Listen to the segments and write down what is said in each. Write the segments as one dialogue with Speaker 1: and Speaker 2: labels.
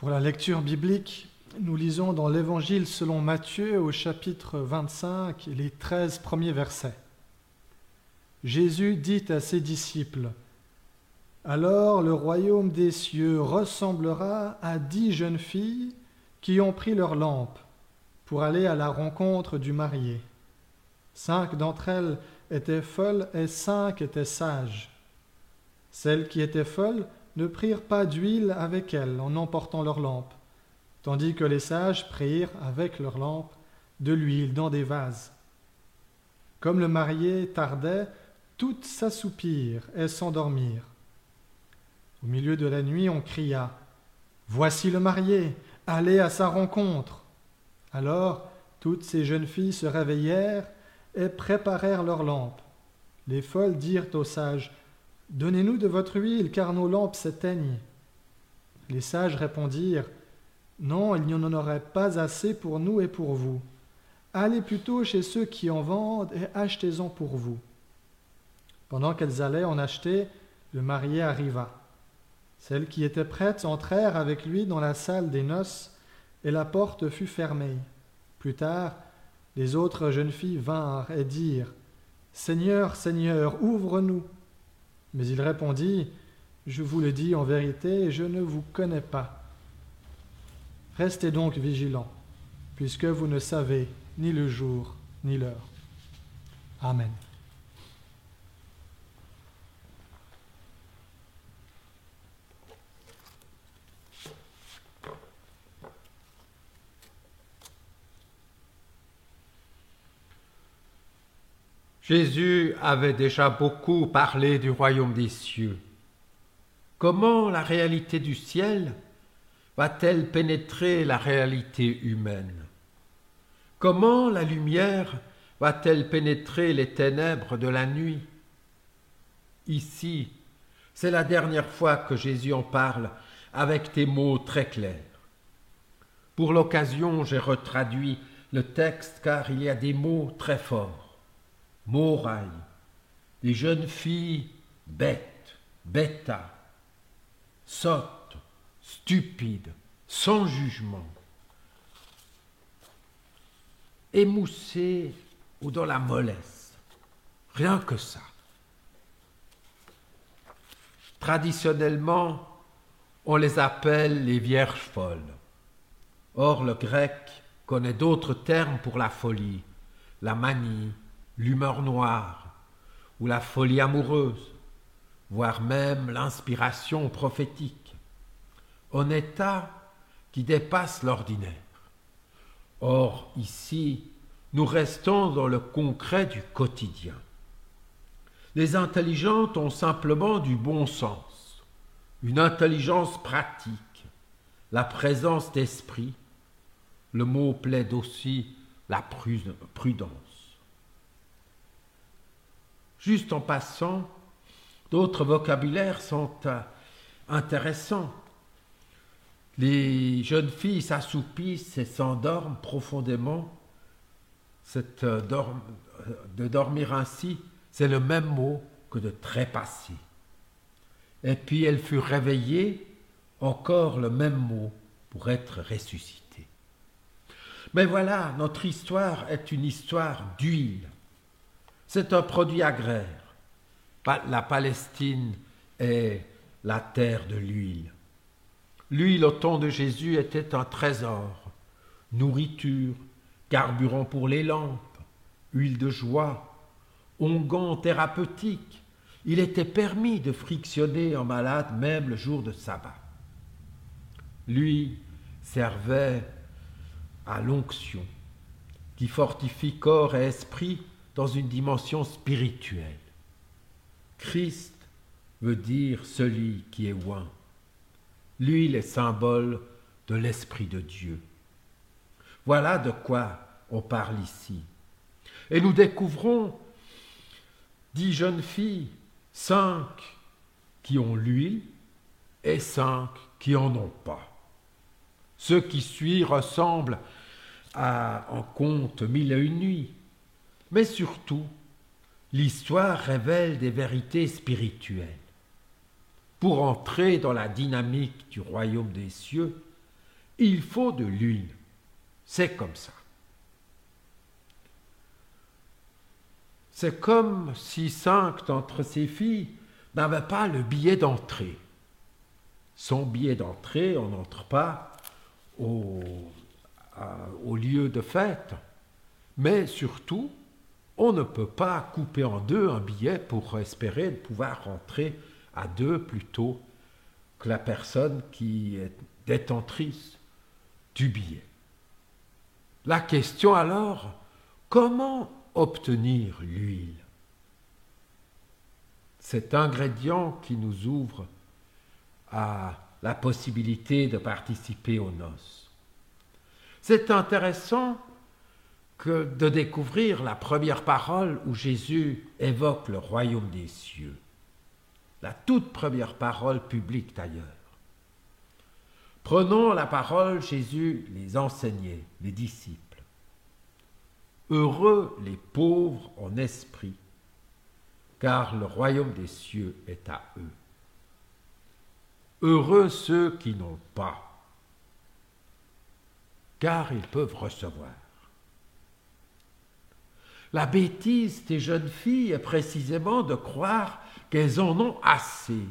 Speaker 1: Pour la lecture biblique, nous lisons dans l'Évangile selon Matthieu au chapitre 25 les 13 premiers versets. Jésus dit à ses disciples, Alors le royaume des cieux ressemblera à dix jeunes filles qui ont pris leur lampe pour aller à la rencontre du marié. Cinq d'entre elles étaient folles et cinq étaient sages. Celles qui étaient folles ne prirent pas d'huile avec elles en emportant leur lampe, tandis que les sages prirent avec leur lampe de l'huile dans des vases. Comme le marié tardait, toutes s'assoupirent et s'endormirent. Au milieu de la nuit, on cria Voici le marié, allez à sa rencontre. Alors toutes ces jeunes filles se réveillèrent et préparèrent leurs lampes. Les folles dirent aux sages Donnez-nous de votre huile, car nos lampes s'éteignent. Les sages répondirent Non, il n'y en aurait pas assez pour nous et pour vous. Allez plutôt chez ceux qui en vendent et achetez-en pour vous. Pendant qu'elles allaient en acheter, le marié arriva. Celles qui étaient prêtes entrèrent avec lui dans la salle des noces, et la porte fut fermée. Plus tard, les autres jeunes filles vinrent et dirent Seigneur, Seigneur, ouvre-nous. Mais il répondit, Je vous le dis en vérité, je ne vous connais pas. Restez donc vigilants, puisque vous ne savez ni le jour ni l'heure. Amen.
Speaker 2: Jésus avait déjà beaucoup parlé du royaume des cieux. Comment la réalité du ciel va-t-elle pénétrer la réalité humaine? Comment la lumière va-t-elle pénétrer les ténèbres de la nuit? Ici, c'est la dernière fois que Jésus en parle avec des mots très clairs. Pour l'occasion, j'ai retraduit le texte car il y a des mots très forts. Moraille, des jeunes filles bêtes, bêta, sottes, stupides, sans jugement, émoussées ou dans la mollesse. Rien que ça. Traditionnellement, on les appelle les vierges folles. Or, le grec connaît d'autres termes pour la folie, la manie, l'humeur noire ou la folie amoureuse, voire même l'inspiration prophétique, en état qui dépasse l'ordinaire. Or, ici, nous restons dans le concret du quotidien. Les intelligentes ont simplement du bon sens, une intelligence pratique, la présence d'esprit. Le mot plaide aussi la prudence. Juste en passant, d'autres vocabulaires sont euh, intéressants. Les jeunes filles s'assoupissent et s'endorment profondément. Cette, euh, euh, de dormir ainsi, c'est le même mot que de trépasser. Et puis elles furent réveillées, encore le même mot pour être ressuscitées. Mais voilà, notre histoire est une histoire d'huile. C'est un produit agraire. La Palestine est la terre de l'huile. L'huile au temps de Jésus était un trésor, nourriture, carburant pour les lampes, huile de joie, onguent thérapeutique. Il était permis de frictionner un malade même le jour de sabbat. Lui servait à l'onction qui fortifie corps et esprit dans une dimension spirituelle. Christ veut dire celui qui est oint. L'huile est symbole de l'Esprit de Dieu. Voilà de quoi on parle ici. Et nous découvrons dix jeunes filles, cinq qui ont l'huile et cinq qui en ont pas. Ce qui suit ressemble à un conte mille et une nuits, mais surtout, l'histoire révèle des vérités spirituelles. Pour entrer dans la dynamique du royaume des cieux, Il faut de l'huile. C'est comme ça. C'est comme si cinq d'entre ses filles n'avaient pas le billet d'entrée. Son billet d'entrée, on n'entre pas au lieu de fête. Mais surtout, on ne peut pas couper en deux un billet pour espérer pouvoir rentrer à deux plutôt que la personne qui est détentrice du billet. La question alors, comment obtenir l'huile? Cet ingrédient qui nous ouvre à la possibilité de participer aux noces. C'est intéressant que de découvrir la première parole où Jésus évoque le royaume des cieux. La toute première parole publique d'ailleurs. Prenons la parole, Jésus les enseignait, les disciples. Heureux les pauvres en esprit, car le royaume des cieux est à eux. Heureux ceux qui n'ont pas, car ils peuvent recevoir. La bêtise des jeunes filles est précisément de croire qu'elles en ont assez,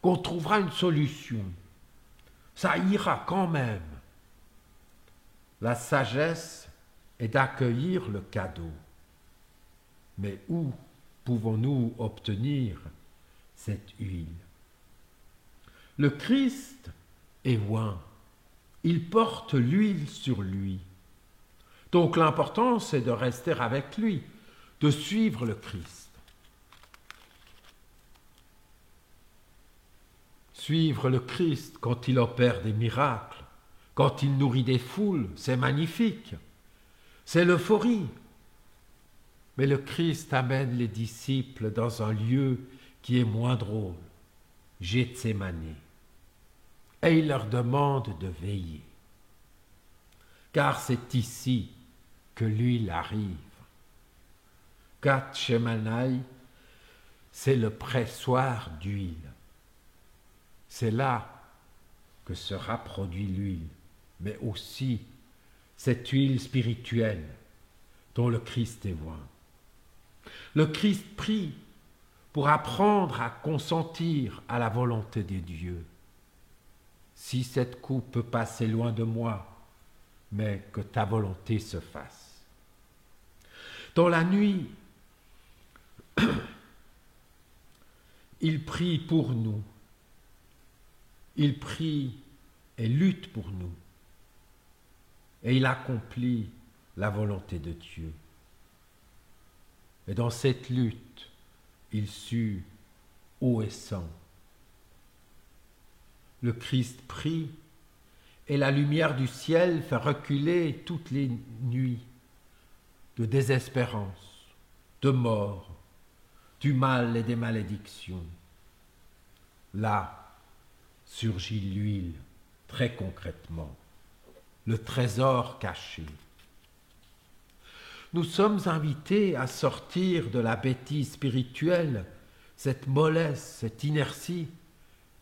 Speaker 2: qu'on trouvera une solution. Ça ira quand même. La sagesse et d'accueillir le cadeau. Mais où pouvons-nous obtenir cette huile? Le Christ est loin. Il porte l'huile sur lui. Donc l'important, c'est de rester avec lui, de suivre le Christ. Suivre le Christ quand il opère des miracles, quand il nourrit des foules, c'est magnifique. C'est l'euphorie. Mais le Christ amène les disciples dans un lieu qui est moins drôle, Gethsemane. Et il leur demande de veiller. Car c'est ici que l'huile arrive. Gethsemane, c'est le pressoir d'huile. C'est là que sera produit l'huile, mais aussi cette huile spirituelle dont le Christ est loin. Le Christ prie pour apprendre à consentir à la volonté des dieux. Si cette coupe peut passer loin de moi, mais que ta volonté se fasse. Dans la nuit, il prie pour nous. Il prie et lutte pour nous et il accomplit la volonté de Dieu. Et dans cette lutte, il sut haut et sang. Le Christ prie et la lumière du ciel fait reculer toutes les nuits de désespérance, de mort, du mal et des malédictions. Là surgit l'huile très concrètement le trésor caché. Nous sommes invités à sortir de la bêtise spirituelle, cette mollesse, cette inertie,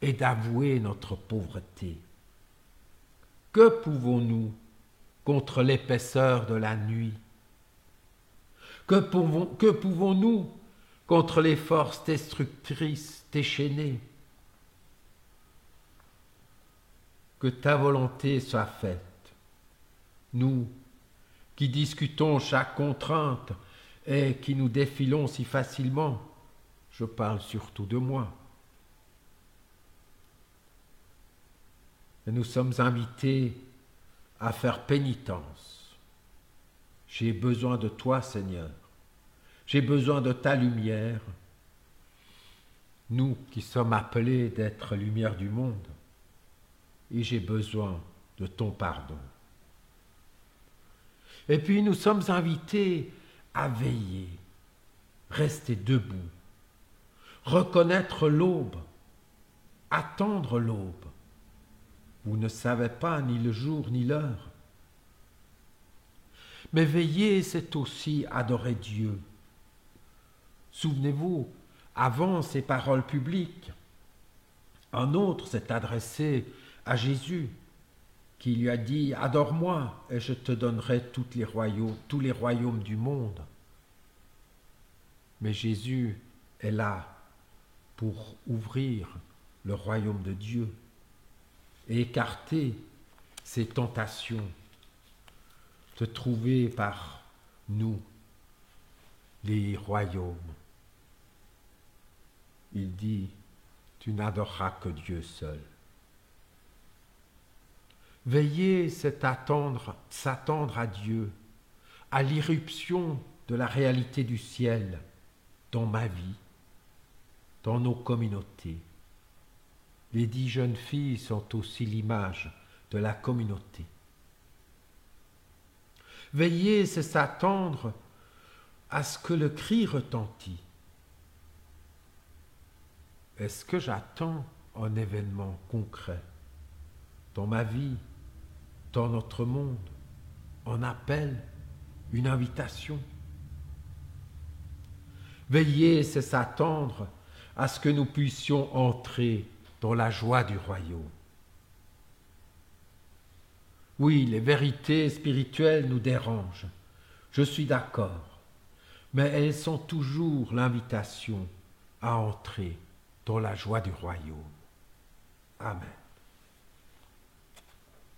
Speaker 2: et d'avouer notre pauvreté. Que pouvons-nous contre l'épaisseur de la nuit? Que, pouvons-nous contre les forces destructrices déchaînées? Que ta volonté soit faite. Nous qui discutons chaque contrainte et qui nous défilons si facilement, je parle surtout de moi. Nous sommes invités à faire pénitence. J'ai besoin de toi, Seigneur. J'ai besoin de ta lumière. Nous qui sommes appelés d'être lumière du monde. Et j'ai besoin de ton pardon. Et puis nous sommes invités à veiller, rester debout, reconnaître l'aube, attendre l'aube. Vous ne savez pas ni le jour ni l'heure. Mais veiller, c'est aussi adorer Dieu. Souvenez-vous, avant ces paroles publiques, un autre s'est adressé à Jésus qui lui a dit Adore-moi et je te donnerai toutes les tous les royaumes du monde. Mais Jésus est là pour ouvrir le royaume de Dieu écarter ces tentations de trouver par nous les royaumes. Il dit, tu n'adoreras que Dieu seul. Veiller, c'est attendre, s'attendre à Dieu, à l'irruption de la réalité du ciel dans ma vie, dans nos communautés. Les dix jeunes filles sont aussi l'image de la communauté. Veiller, c'est s'attendre à ce que le cri retentit. Est-ce que j'attends un événement concret dans ma vie, dans notre monde, un appel, une invitation? Veiller, c'est s'attendre à ce que nous puissions entrer dans la joie du royaume. Oui, les vérités spirituelles nous dérangent, je suis d'accord, mais elles sont toujours l'invitation à entrer dans la joie du royaume. Amen.